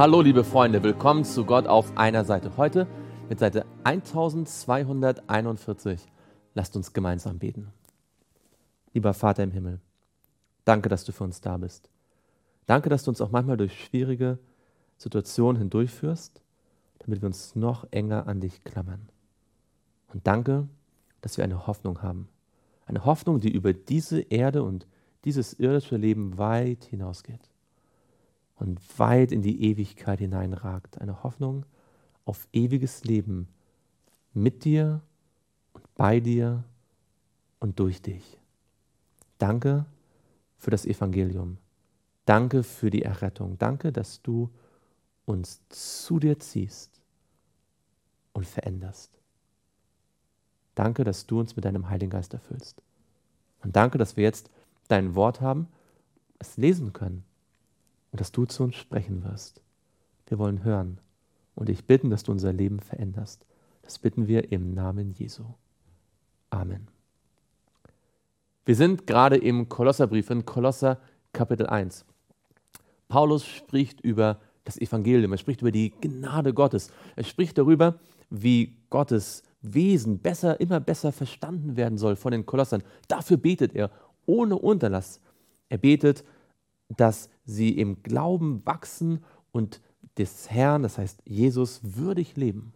Hallo liebe Freunde, willkommen zu Gott auf einer Seite. Heute mit Seite 1241. Lasst uns gemeinsam beten. Lieber Vater im Himmel, danke, dass du für uns da bist. Danke, dass du uns auch manchmal durch schwierige Situationen hindurchführst, damit wir uns noch enger an dich klammern. Und danke, dass wir eine Hoffnung haben. Eine Hoffnung, die über diese Erde und dieses irdische Leben weit hinausgeht und weit in die Ewigkeit hineinragt. Eine Hoffnung auf ewiges Leben mit dir und bei dir und durch dich. Danke für das Evangelium. Danke für die Errettung. Danke, dass du uns zu dir ziehst und veränderst. Danke, dass du uns mit deinem Heiligen Geist erfüllst. Und danke, dass wir jetzt dein Wort haben, es lesen können und dass du zu uns sprechen wirst. Wir wollen hören und dich bitten, dass du unser Leben veränderst. Das bitten wir im Namen Jesu. Amen. Wir sind gerade im Kolosserbrief, in Kolosser Kapitel 1. Paulus spricht über das Evangelium, er spricht über die Gnade Gottes, er spricht darüber, wie Gottes Wesen besser, immer besser verstanden werden soll von den Kolossern. Dafür betet er ohne Unterlass. Er betet, dass sie im Glauben wachsen und des Herrn, das heißt Jesus, würdig leben.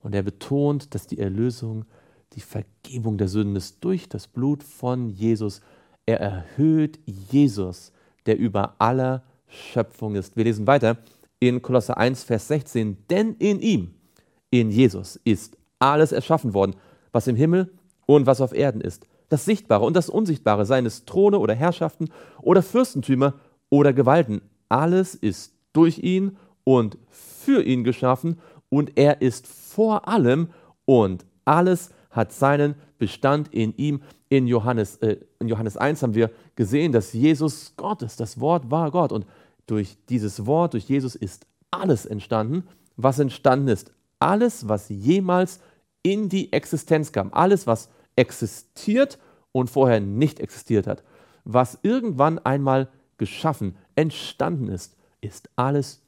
Und er betont, dass die Erlösung, die Vergebung der Sünden ist durch das Blut von Jesus. Er erhöht Jesus, der über aller Schöpfung ist. Wir lesen weiter in Kolosser 1, Vers 16. Denn in ihm, in Jesus, ist alles erschaffen worden, was im Himmel und was auf Erden ist das Sichtbare und das Unsichtbare, seien es Throne oder Herrschaften oder Fürstentümer oder Gewalten. Alles ist durch ihn und für ihn geschaffen und er ist vor allem und alles hat seinen Bestand in ihm. In Johannes, äh, in Johannes 1 haben wir gesehen, dass Jesus Gott ist. Das Wort war Gott und durch dieses Wort, durch Jesus ist alles entstanden, was entstanden ist. Alles, was jemals in die Existenz kam. Alles, was existiert und vorher nicht existiert hat. Was irgendwann einmal geschaffen, entstanden ist, ist alles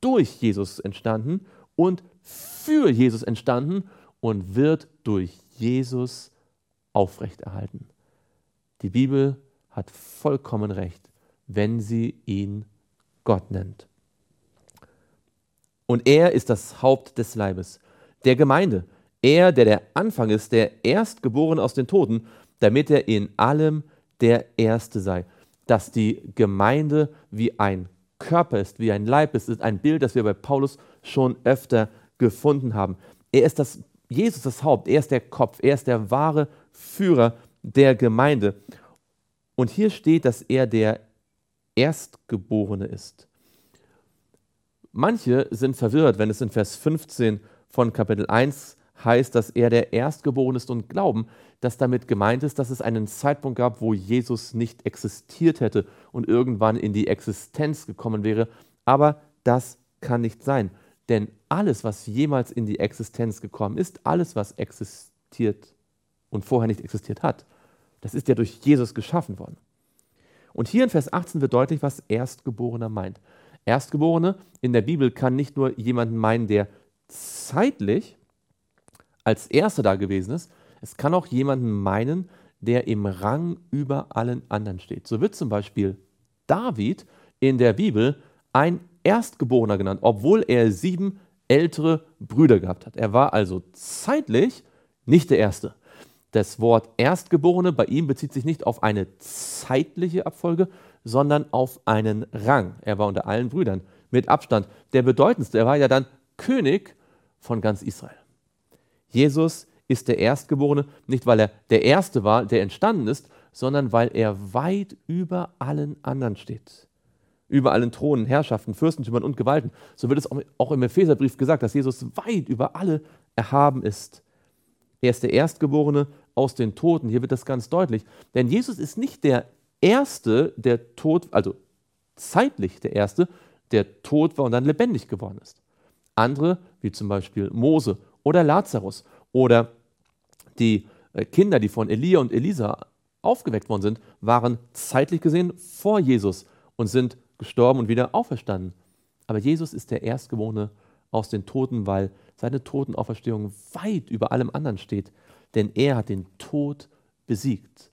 durch Jesus entstanden und für Jesus entstanden und wird durch Jesus aufrechterhalten. Die Bibel hat vollkommen recht, wenn sie ihn Gott nennt. Und er ist das Haupt des Leibes, der Gemeinde. Er, der der Anfang ist, der Erstgeborene aus den Toten, damit er in allem der Erste sei. Dass die Gemeinde wie ein Körper ist, wie ein Leib ist, ist ein Bild, das wir bei Paulus schon öfter gefunden haben. Er ist das, Jesus das Haupt, er ist der Kopf, er ist der wahre Führer der Gemeinde. Und hier steht, dass er der Erstgeborene ist. Manche sind verwirrt, wenn es in Vers 15 von Kapitel 1 heißt, dass er der Erstgeborene ist und glauben, dass damit gemeint ist, dass es einen Zeitpunkt gab, wo Jesus nicht existiert hätte und irgendwann in die Existenz gekommen wäre. Aber das kann nicht sein. Denn alles, was jemals in die Existenz gekommen ist, alles, was existiert und vorher nicht existiert hat, das ist ja durch Jesus geschaffen worden. Und hier in Vers 18 wird deutlich, was Erstgeborener meint. Erstgeborene in der Bibel kann nicht nur jemanden meinen, der zeitlich als Erster da gewesen ist, es kann auch jemanden meinen, der im Rang über allen anderen steht. So wird zum Beispiel David in der Bibel ein Erstgeborener genannt, obwohl er sieben ältere Brüder gehabt hat. Er war also zeitlich nicht der Erste. Das Wort Erstgeborene bei ihm bezieht sich nicht auf eine zeitliche Abfolge, sondern auf einen Rang. Er war unter allen Brüdern mit Abstand der bedeutendste. Er war ja dann König von ganz Israel. Jesus ist der Erstgeborene, nicht weil er der Erste war, der entstanden ist, sondern weil er weit über allen anderen steht. Über allen Thronen, Herrschaften, Fürstentümern und Gewalten. So wird es auch im Epheserbrief gesagt, dass Jesus weit über alle erhaben ist. Er ist der Erstgeborene aus den Toten. Hier wird das ganz deutlich. Denn Jesus ist nicht der Erste, der tot, also zeitlich der Erste, der tot war und dann lebendig geworden ist. Andere, wie zum Beispiel Mose oder Lazarus oder die äh, Kinder, die von Elia und Elisa aufgeweckt worden sind, waren zeitlich gesehen vor Jesus und sind gestorben und wieder auferstanden. Aber Jesus ist der Erstgeborene aus den Toten, weil seine Totenauferstehung weit über allem anderen steht. Denn er hat den Tod besiegt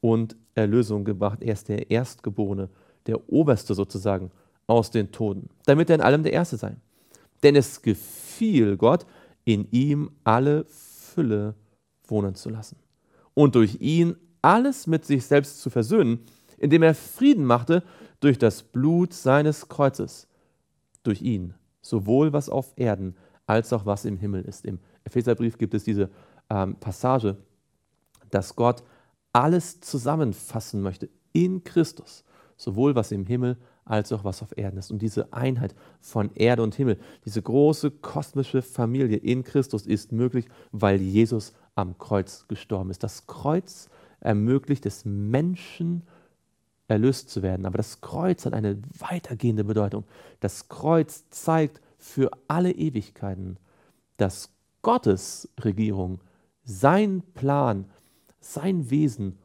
und Erlösung gebracht. Er ist der Erstgeborene, der Oberste sozusagen aus den Toten, damit er in allem der Erste sei. Denn es gefiel Gott, in ihm alle Fülle wohnen zu lassen und durch ihn alles mit sich selbst zu versöhnen, indem er Frieden machte durch das Blut seines Kreuzes. Durch ihn, sowohl was auf Erden als auch was im Himmel ist. Im Epheserbrief gibt es diese ähm, Passage, dass Gott alles zusammenfassen möchte in Christus, sowohl was im Himmel als auch was auf Erden ist. Und diese Einheit von Erde und Himmel, diese große kosmische Familie in Christus ist möglich, weil Jesus am Kreuz gestorben ist. Das Kreuz ermöglicht es Menschen, erlöst zu werden. Aber das Kreuz hat eine weitergehende Bedeutung. Das Kreuz zeigt für alle Ewigkeiten, dass Gottes Regierung, sein Plan, sein Wesen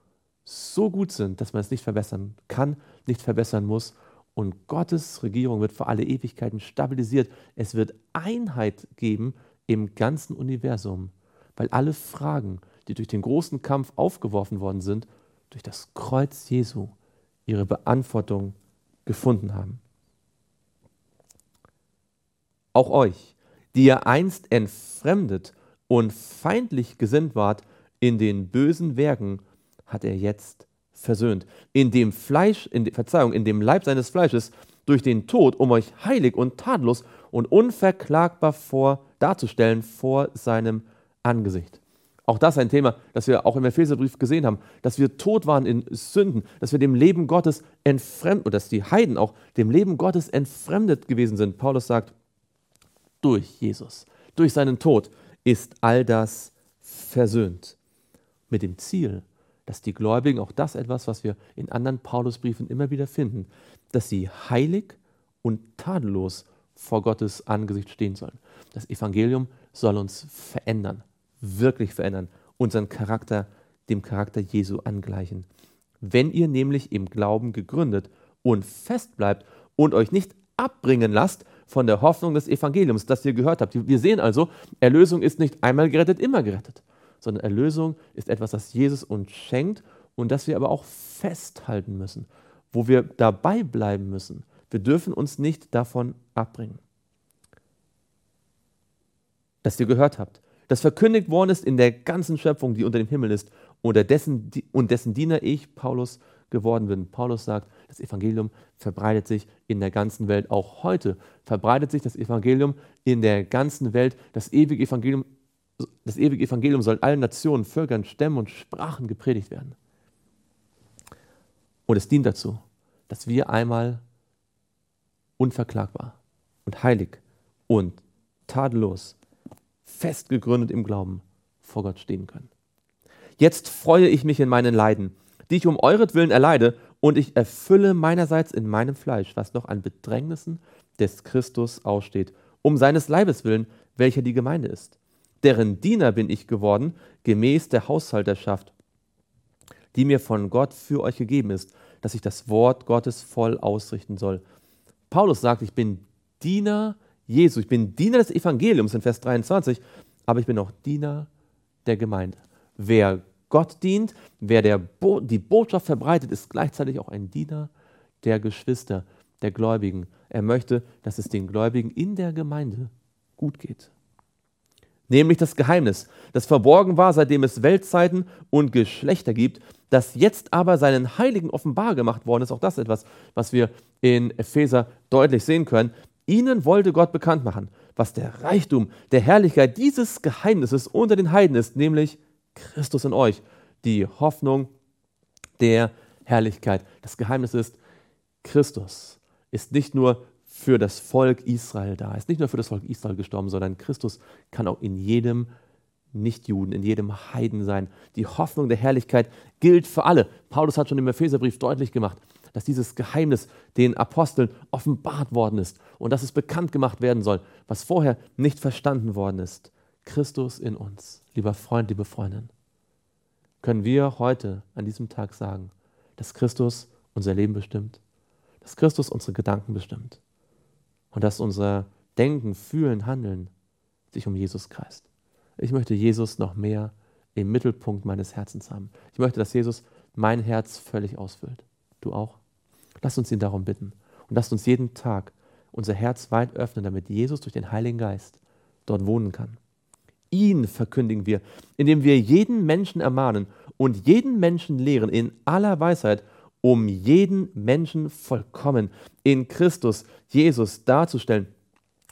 so gut sind, dass man es nicht verbessern kann, nicht verbessern muss. Und Gottes Regierung wird für alle Ewigkeiten stabilisiert. Es wird Einheit geben im ganzen Universum, weil alle Fragen, die durch den großen Kampf aufgeworfen worden sind, durch das Kreuz Jesu ihre Beantwortung gefunden haben. Auch euch, die ihr einst entfremdet und feindlich gesinnt wart in den bösen Werken, hat er jetzt versöhnt. In dem Fleisch, in Verzeihung, in dem Leib seines Fleisches durch den Tod, um euch heilig und tadellos und unverklagbar vor, darzustellen vor seinem Angesicht. Auch das ein Thema, das wir auch im Epheserbrief gesehen haben, dass wir tot waren in Sünden, dass wir dem Leben Gottes entfremdet, oder dass die Heiden auch dem Leben Gottes entfremdet gewesen sind. Paulus sagt, durch Jesus, durch seinen Tod ist all das versöhnt. Mit dem Ziel, dass die Gläubigen, auch das etwas, was wir in anderen Paulusbriefen immer wieder finden, dass sie heilig und tadellos vor Gottes Angesicht stehen sollen. Das Evangelium soll uns verändern wirklich verändern, unseren Charakter dem Charakter Jesu angleichen. Wenn ihr nämlich im Glauben gegründet und fest bleibt und euch nicht abbringen lasst von der Hoffnung des Evangeliums, das ihr gehört habt. Wir sehen also, Erlösung ist nicht einmal gerettet, immer gerettet, sondern Erlösung ist etwas, das Jesus uns schenkt und das wir aber auch festhalten müssen, wo wir dabei bleiben müssen. Wir dürfen uns nicht davon abbringen. Das ihr gehört habt das verkündigt worden ist in der ganzen Schöpfung, die unter dem Himmel ist, und dessen, und dessen Diener ich, Paulus, geworden bin. Paulus sagt, das Evangelium verbreitet sich in der ganzen Welt. Auch heute verbreitet sich das Evangelium in der ganzen Welt. Das ewige Evangelium, das ewige Evangelium soll allen Nationen, Völkern, Stämmen und Sprachen gepredigt werden. Und es dient dazu, dass wir einmal unverklagbar und heilig und tadellos fest gegründet im Glauben vor Gott stehen können. Jetzt freue ich mich in meinen Leiden, die ich um euretwillen erleide, und ich erfülle meinerseits in meinem Fleisch, was noch an Bedrängnissen des Christus aussteht, um seines Leibes willen, welcher die Gemeinde ist. Deren Diener bin ich geworden, gemäß der Haushalterschaft, die mir von Gott für euch gegeben ist, dass ich das Wort Gottes voll ausrichten soll. Paulus sagt, ich bin Diener Jesu. Ich bin Diener des Evangeliums in Vers 23, aber ich bin auch Diener der Gemeinde. Wer Gott dient, wer Bo die Botschaft verbreitet, ist gleichzeitig auch ein Diener der Geschwister, der Gläubigen. Er möchte, dass es den Gläubigen in der Gemeinde gut geht. Nämlich das Geheimnis, das verborgen war, seitdem es Weltzeiten und Geschlechter gibt, das jetzt aber seinen Heiligen offenbar gemacht worden ist. Auch das etwas, was wir in Epheser deutlich sehen können. Ihnen wollte Gott bekannt machen, was der Reichtum der Herrlichkeit dieses Geheimnisses unter den Heiden ist, nämlich Christus in euch, die Hoffnung der Herrlichkeit. Das Geheimnis ist, Christus ist nicht nur für das Volk Israel da, ist nicht nur für das Volk Israel gestorben, sondern Christus kann auch in jedem Nichtjuden, in jedem Heiden sein. Die Hoffnung der Herrlichkeit gilt für alle. Paulus hat schon im Epheserbrief deutlich gemacht, dass dieses Geheimnis den Aposteln offenbart worden ist und dass es bekannt gemacht werden soll, was vorher nicht verstanden worden ist. Christus in uns, lieber Freund, liebe Freundin, können wir heute an diesem Tag sagen, dass Christus unser Leben bestimmt, dass Christus unsere Gedanken bestimmt. Und dass unser Denken, Fühlen, Handeln sich um Jesus kreist. Ich möchte Jesus noch mehr im Mittelpunkt meines Herzens haben. Ich möchte, dass Jesus mein Herz völlig ausfüllt. Du auch? Lasst uns ihn darum bitten und lasst uns jeden Tag unser Herz weit öffnen, damit Jesus durch den Heiligen Geist dort wohnen kann. Ihn verkündigen wir, indem wir jeden Menschen ermahnen und jeden Menschen lehren in aller Weisheit, um jeden Menschen vollkommen in Christus Jesus darzustellen.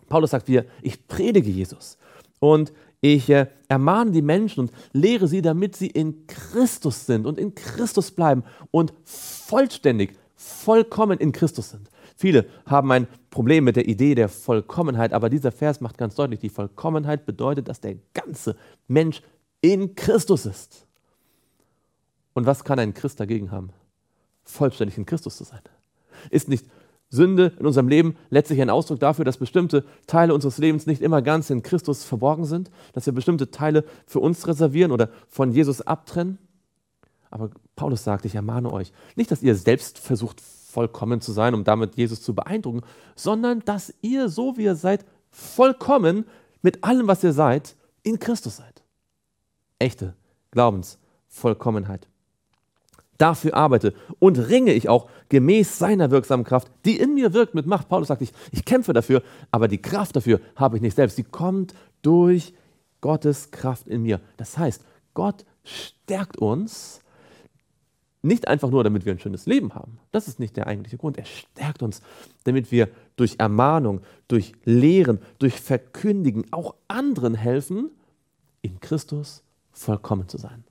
Paulus sagt wir, ich predige Jesus und ich äh, ermahne die Menschen und lehre sie, damit sie in Christus sind und in Christus bleiben und vollständig, vollkommen in Christus sind. Viele haben ein Problem mit der Idee der Vollkommenheit, aber dieser Vers macht ganz deutlich, die Vollkommenheit bedeutet, dass der ganze Mensch in Christus ist. Und was kann ein Christ dagegen haben? Vollständig in Christus zu sein. Ist nicht Sünde in unserem Leben letztlich ein Ausdruck dafür, dass bestimmte Teile unseres Lebens nicht immer ganz in Christus verborgen sind, dass wir bestimmte Teile für uns reservieren oder von Jesus abtrennen? Aber Paulus sagt, ich ermahne euch, nicht, dass ihr selbst versucht, vollkommen zu sein, um damit Jesus zu beeindrucken, sondern dass ihr, so wie ihr seid, vollkommen mit allem, was ihr seid, in Christus seid. Echte Glaubensvollkommenheit. Dafür arbeite und ringe ich auch gemäß seiner wirksamen Kraft, die in mir wirkt mit Macht. Paulus sagt, ich, ich kämpfe dafür, aber die Kraft dafür habe ich nicht selbst. Sie kommt durch Gottes Kraft in mir. Das heißt, Gott stärkt uns nicht einfach nur, damit wir ein schönes Leben haben. Das ist nicht der eigentliche Grund. Er stärkt uns, damit wir durch Ermahnung, durch Lehren, durch Verkündigen auch anderen helfen, in Christus vollkommen zu sein.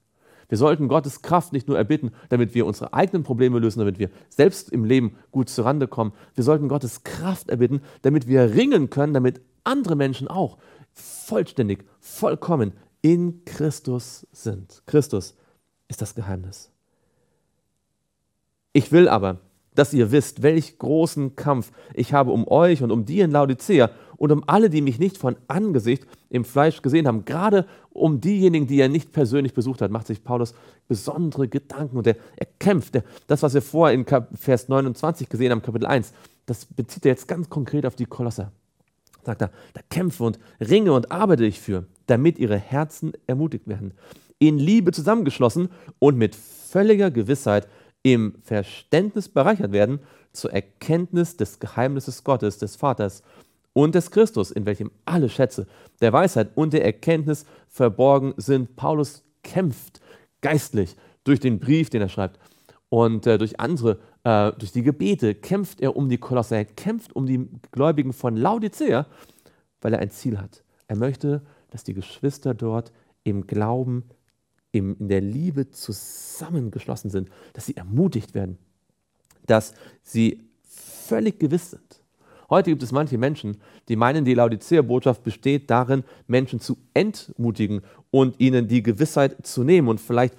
Wir sollten Gottes Kraft nicht nur erbitten, damit wir unsere eigenen Probleme lösen, damit wir selbst im Leben gut zurande kommen. Wir sollten Gottes Kraft erbitten, damit wir ringen können, damit andere Menschen auch vollständig, vollkommen in Christus sind. Christus ist das Geheimnis. Ich will aber, dass ihr wisst, welch großen Kampf ich habe um euch und um die in Laodicea und um alle, die mich nicht von Angesicht im Fleisch gesehen haben. Gerade um diejenigen, die er nicht persönlich besucht hat, macht sich Paulus besondere Gedanken und er, er kämpft. Er, das, was wir vorher in Vers 29 gesehen haben, Kapitel 1, das bezieht er jetzt ganz konkret auf die Kolosser. Sagt er, da kämpfe und ringe und arbeite ich für, damit ihre Herzen ermutigt werden, in Liebe zusammengeschlossen und mit völliger Gewissheit im Verständnis bereichert werden zur Erkenntnis des Geheimnisses Gottes, des Vaters und des Christus, in welchem alle Schätze der Weisheit und der Erkenntnis verborgen sind. Paulus kämpft geistlich durch den Brief, den er schreibt und äh, durch andere, äh, durch die Gebete kämpft er um die Kolosse, er kämpft um die Gläubigen von Laodicea, weil er ein Ziel hat. Er möchte, dass die Geschwister dort im Glauben im, in der Liebe zusammengeschlossen sind, dass sie ermutigt werden, dass sie völlig gewiss sind. Heute gibt es manche Menschen, die meinen, die Laodicea-Botschaft besteht darin, Menschen zu entmutigen und ihnen die Gewissheit zu nehmen und vielleicht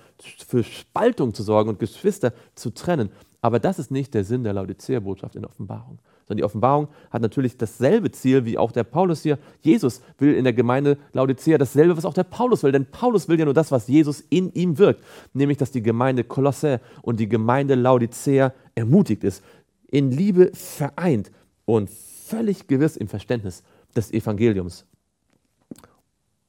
für Spaltung zu sorgen und Geschwister zu trennen. Aber das ist nicht der Sinn der Laodicea-Botschaft in der Offenbarung sondern die Offenbarung hat natürlich dasselbe Ziel wie auch der Paulus hier. Jesus will in der Gemeinde Laodicea dasselbe, was auch der Paulus will, denn Paulus will ja nur das, was Jesus in ihm wirkt, nämlich dass die Gemeinde Kolosse und die Gemeinde Laodicea ermutigt ist, in Liebe vereint und völlig gewiss im Verständnis des Evangeliums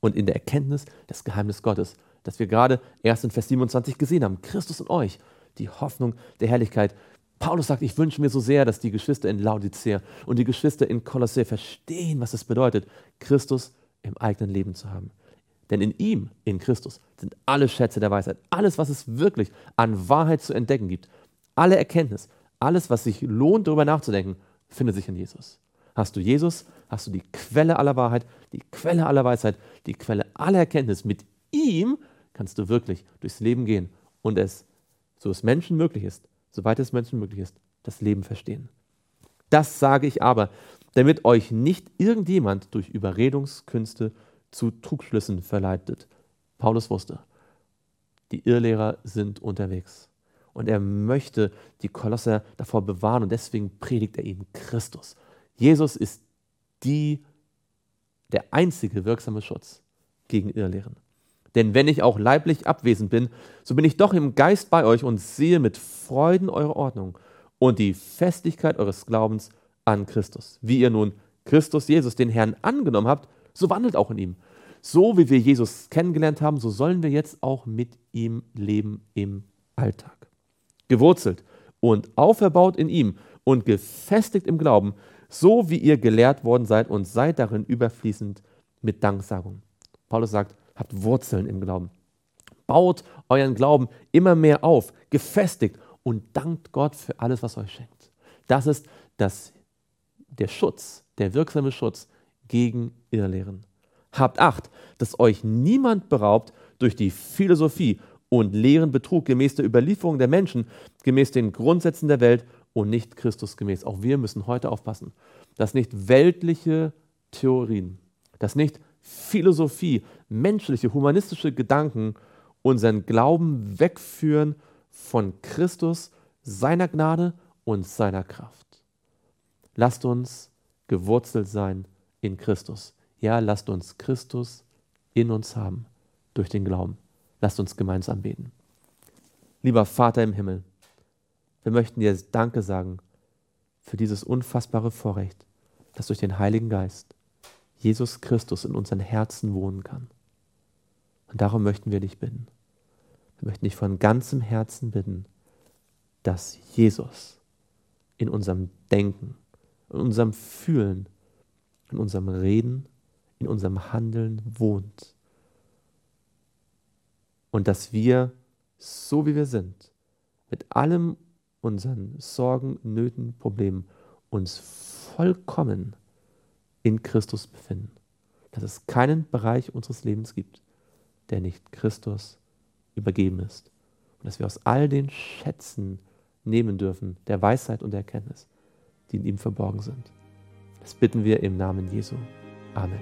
und in der Erkenntnis des Geheimnisses Gottes, das wir gerade erst in Vers 27 gesehen haben. Christus in euch, die Hoffnung der Herrlichkeit. Paulus sagt, ich wünsche mir so sehr, dass die Geschwister in Laodicea und die Geschwister in Kolossä verstehen, was es bedeutet, Christus im eigenen Leben zu haben. Denn in ihm, in Christus, sind alle Schätze der Weisheit, alles, was es wirklich an Wahrheit zu entdecken gibt, alle Erkenntnis, alles, was sich lohnt, darüber nachzudenken, findet sich in Jesus. Hast du Jesus, hast du die Quelle aller Wahrheit, die Quelle aller Weisheit, die Quelle aller Erkenntnis. Mit ihm kannst du wirklich durchs Leben gehen und es, so es Menschen möglich ist, soweit es Menschen möglich ist, das Leben verstehen. Das sage ich aber, damit euch nicht irgendjemand durch Überredungskünste zu Trugschlüssen verleitet. Paulus wusste, die Irrlehrer sind unterwegs. Und er möchte die Kolosser davor bewahren und deswegen predigt er ihnen Christus. Jesus ist die, der einzige wirksame Schutz gegen Irrlehren. Denn wenn ich auch leiblich abwesend bin, so bin ich doch im Geist bei euch und sehe mit Freuden eure Ordnung und die Festigkeit eures Glaubens an Christus. Wie ihr nun Christus Jesus, den Herrn, angenommen habt, so wandelt auch in ihm. So wie wir Jesus kennengelernt haben, so sollen wir jetzt auch mit ihm leben im Alltag. Gewurzelt und auferbaut in ihm und gefestigt im Glauben, so wie ihr gelehrt worden seid und seid darin überfließend mit Danksagung. Paulus sagt, habt Wurzeln im Glauben. Baut euren Glauben immer mehr auf, gefestigt und dankt Gott für alles, was euch schenkt. Das ist das, der Schutz, der wirksame Schutz gegen Irrlehren. Habt Acht, dass euch niemand beraubt durch die Philosophie und leeren Betrug gemäß der Überlieferung der Menschen, gemäß den Grundsätzen der Welt und nicht Christus gemäß. Auch wir müssen heute aufpassen, dass nicht weltliche Theorien, dass nicht Philosophie, menschliche, humanistische Gedanken unseren Glauben wegführen von Christus, seiner Gnade und seiner Kraft. Lasst uns gewurzelt sein in Christus. Ja, lasst uns Christus in uns haben durch den Glauben. Lasst uns gemeinsam beten. Lieber Vater im Himmel, wir möchten dir Danke sagen für dieses unfassbare Vorrecht, dass durch den Heiligen Geist Jesus Christus in unseren Herzen wohnen kann. Und darum möchten wir dich bitten. Wir möchten dich von ganzem Herzen bitten, dass Jesus in unserem Denken, in unserem Fühlen, in unserem Reden, in unserem Handeln wohnt. Und dass wir, so wie wir sind, mit allem unseren Sorgen, Nöten, Problemen uns vollkommen in Christus befinden. Dass es keinen Bereich unseres Lebens gibt, der nicht Christus übergeben ist. Und dass wir aus all den Schätzen nehmen dürfen, der Weisheit und der Erkenntnis, die in ihm verborgen sind. Das bitten wir im Namen Jesu. Amen.